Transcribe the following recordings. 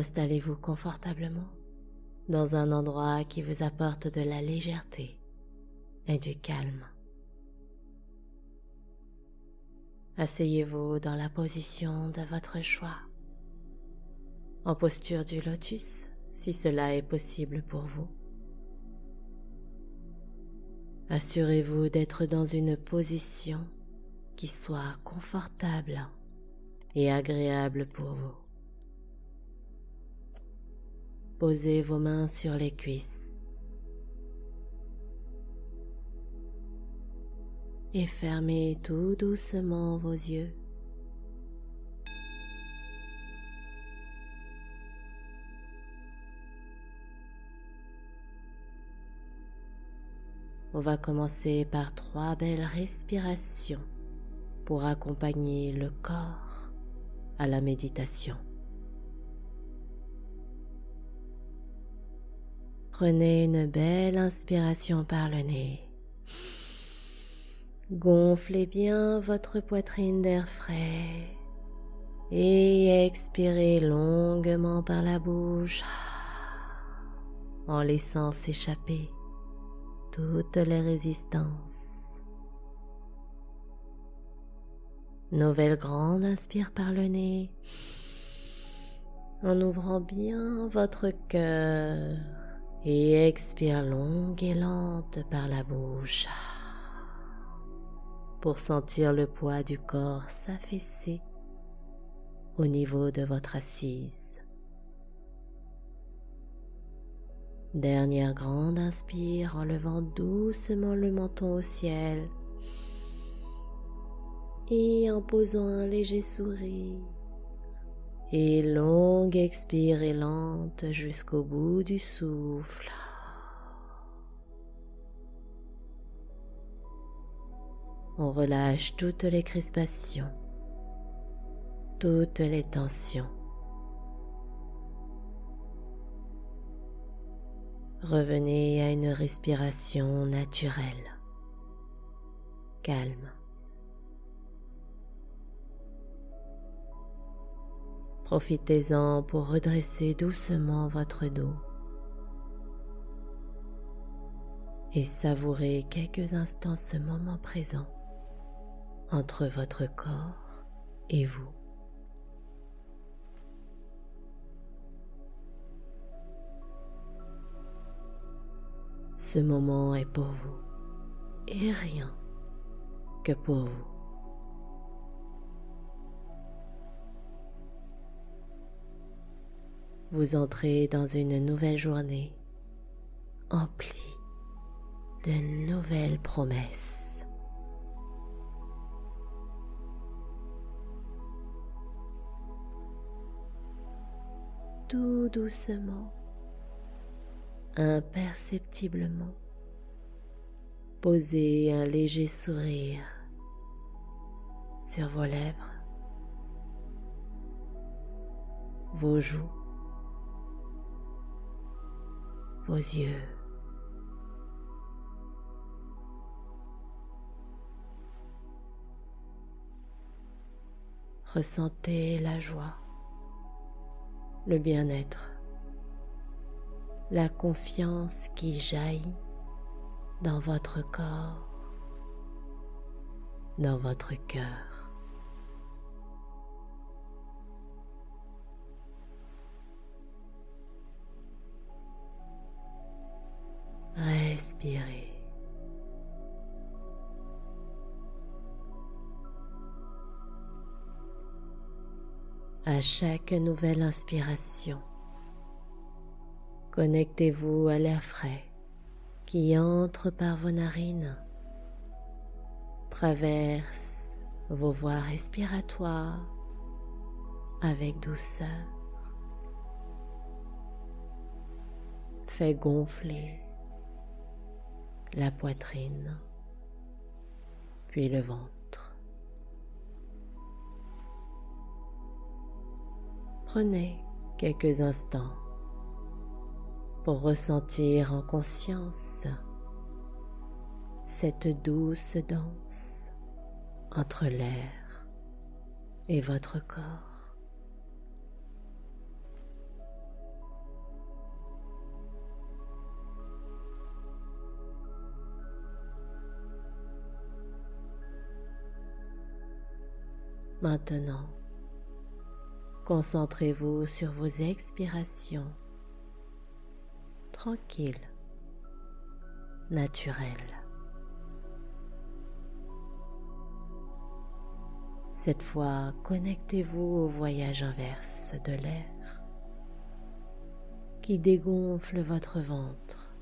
Installez-vous confortablement dans un endroit qui vous apporte de la légèreté et du calme. Asseyez-vous dans la position de votre choix, en posture du lotus si cela est possible pour vous. Assurez-vous d'être dans une position qui soit confortable et agréable pour vous. Posez vos mains sur les cuisses et fermez tout doucement vos yeux. On va commencer par trois belles respirations pour accompagner le corps à la méditation. Prenez une belle inspiration par le nez. Gonflez bien votre poitrine d'air frais et expirez longuement par la bouche en laissant s'échapper toutes les résistances. Nouvelle grande inspire par le nez en ouvrant bien votre cœur et expire longue et lente par la bouche pour sentir le poids du corps s'affaisser au niveau de votre assise. Dernière grande inspire en levant doucement le menton au ciel et en posant un léger sourire. Et longue expire et lente jusqu'au bout du souffle. On relâche toutes les crispations, toutes les tensions. Revenez à une respiration naturelle, calme. Profitez-en pour redresser doucement votre dos et savourer quelques instants ce moment présent entre votre corps et vous. Ce moment est pour vous et rien que pour vous. Vous entrez dans une nouvelle journée emplie de nouvelles promesses. Tout doucement, imperceptiblement, posez un léger sourire sur vos lèvres, vos joues, vos yeux. Ressentez la joie, le bien-être la confiance qui jaillit dans votre corps, dans votre cœur. À chaque nouvelle inspiration, Connectez-vous à l'air frais qui entre par vos narines, traverse vos voies respiratoires avec douceur, fait gonfler la poitrine, puis le ventre. Prenez quelques instants pour ressentir en conscience cette douce danse entre l'air et votre corps. Maintenant, concentrez-vous sur vos expirations. Tranquilles, naturelles. Cette fois, connectez-vous au voyage inverse de l'air qui dégonfle votre ventre,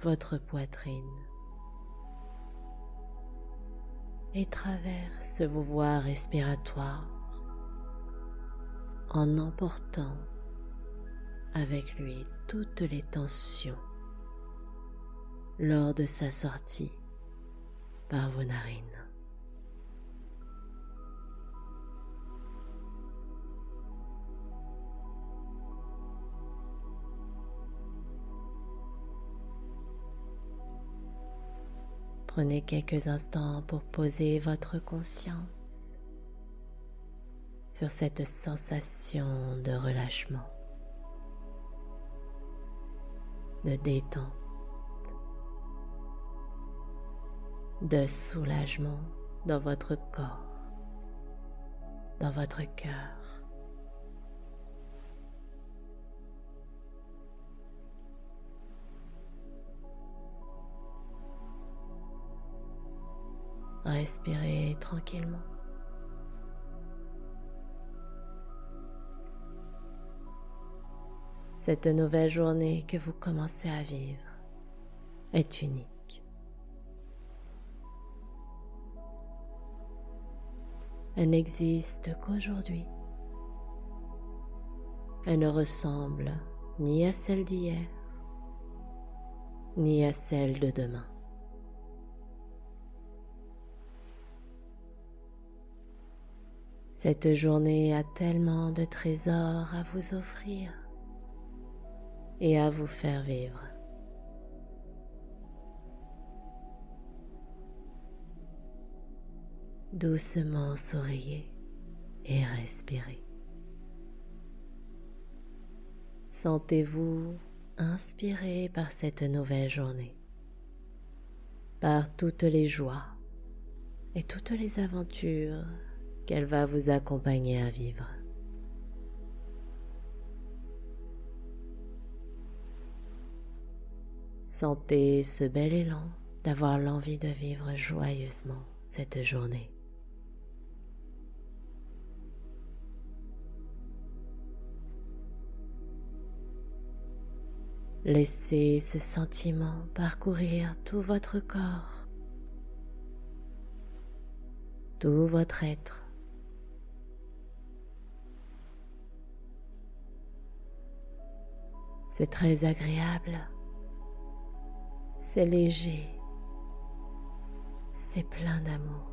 votre poitrine et traverse vos voies respiratoires en emportant avec lui toutes les tensions lors de sa sortie par vos narines. Prenez quelques instants pour poser votre conscience sur cette sensation de relâchement, de détente, de soulagement dans votre corps, dans votre cœur. Respirez tranquillement. Cette nouvelle journée que vous commencez à vivre est unique. Elle n'existe qu'aujourd'hui. Elle ne ressemble ni à celle d'hier, ni à celle de demain. Cette journée a tellement de trésors à vous offrir et à vous faire vivre. Doucement souriez et respirez. Sentez-vous inspiré par cette nouvelle journée, par toutes les joies et toutes les aventures qu'elle va vous accompagner à vivre. Sentez ce bel élan d'avoir l'envie de vivre joyeusement cette journée. Laissez ce sentiment parcourir tout votre corps, tout votre être. C'est très agréable. C'est léger. C'est plein d'amour.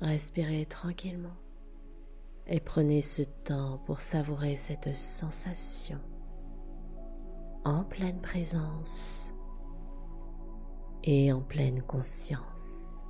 Respirez tranquillement et prenez ce temps pour savourer cette sensation en pleine présence et en pleine conscience.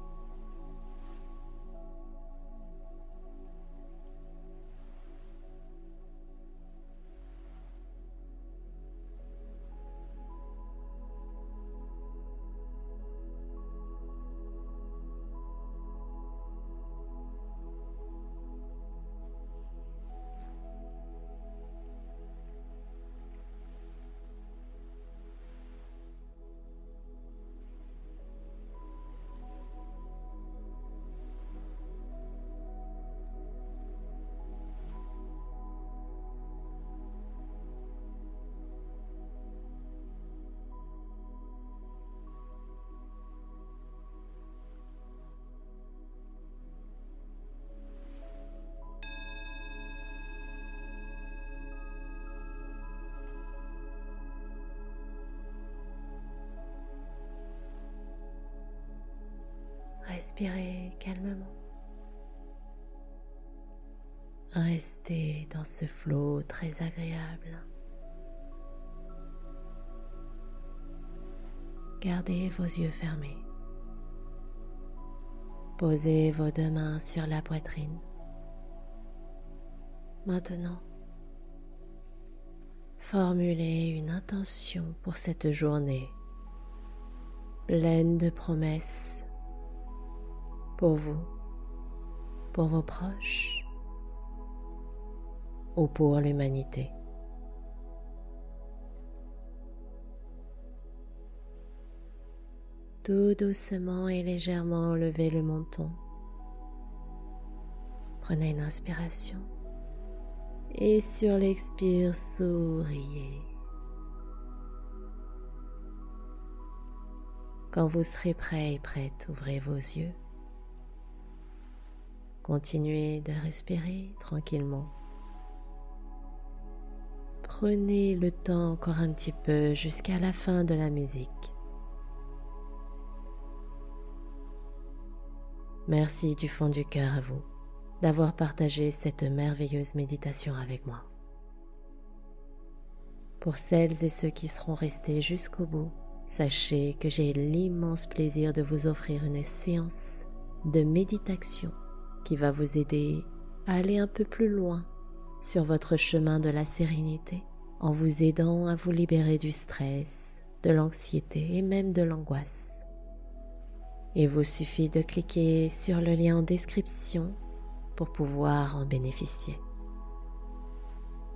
Respirez calmement. Restez dans ce flot très agréable. Gardez vos yeux fermés. Posez vos deux mains sur la poitrine. Maintenant, formulez une intention pour cette journée pleine de promesses pour vous, pour vos proches ou pour l'humanité. Tout doucement et légèrement levez le menton. Prenez une inspiration et sur l'expire, souriez. Quand vous serez prêt et prête, ouvrez vos yeux. Continuez de respirer tranquillement. Prenez le temps encore un petit peu jusqu'à la fin de la musique. Merci du fond du cœur à vous d'avoir partagé cette merveilleuse méditation avec moi. Pour celles et ceux qui seront restés jusqu'au bout, sachez que j'ai l'immense plaisir de vous offrir une séance de méditation qui va vous aider à aller un peu plus loin sur votre chemin de la sérénité en vous aidant à vous libérer du stress, de l'anxiété et même de l'angoisse. Il vous suffit de cliquer sur le lien en description pour pouvoir en bénéficier.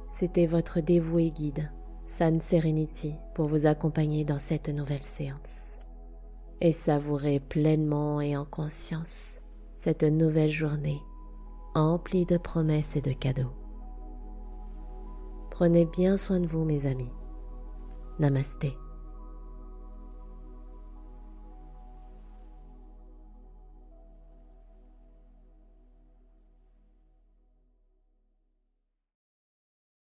C'était votre dévoué guide, San Serenity, pour vous accompagner dans cette nouvelle séance et savourer pleinement et en conscience cette nouvelle journée emplie de promesses et de cadeaux. Prenez bien soin de vous, mes amis. Namasté.